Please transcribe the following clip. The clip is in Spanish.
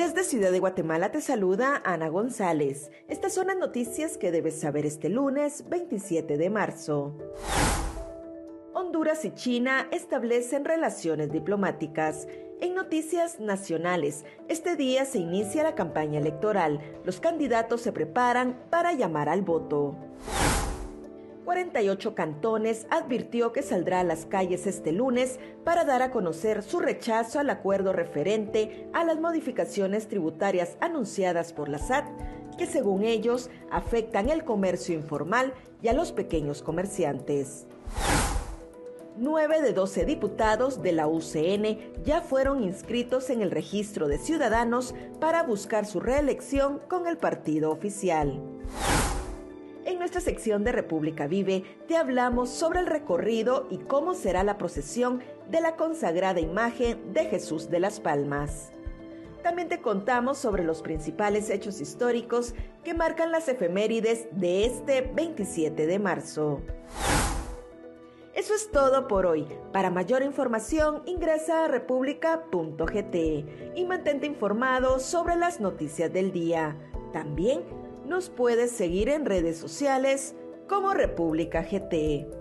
Desde Ciudad de Guatemala te saluda Ana González. Estas son las noticias que debes saber este lunes 27 de marzo. Honduras y China establecen relaciones diplomáticas. En noticias nacionales, este día se inicia la campaña electoral. Los candidatos se preparan para llamar al voto. 48 cantones advirtió que saldrá a las calles este lunes para dar a conocer su rechazo al acuerdo referente a las modificaciones tributarias anunciadas por la SAT, que según ellos afectan el comercio informal y a los pequeños comerciantes. 9 de 12 diputados de la UCN ya fueron inscritos en el registro de ciudadanos para buscar su reelección con el partido oficial. Nuestra sección de República Vive te hablamos sobre el recorrido y cómo será la procesión de la consagrada imagen de Jesús de las Palmas. También te contamos sobre los principales hechos históricos que marcan las efemérides de este 27 de marzo. Eso es todo por hoy. Para mayor información ingresa a república.gt y mantente informado sobre las noticias del día. También nos puedes seguir en redes sociales como República GT.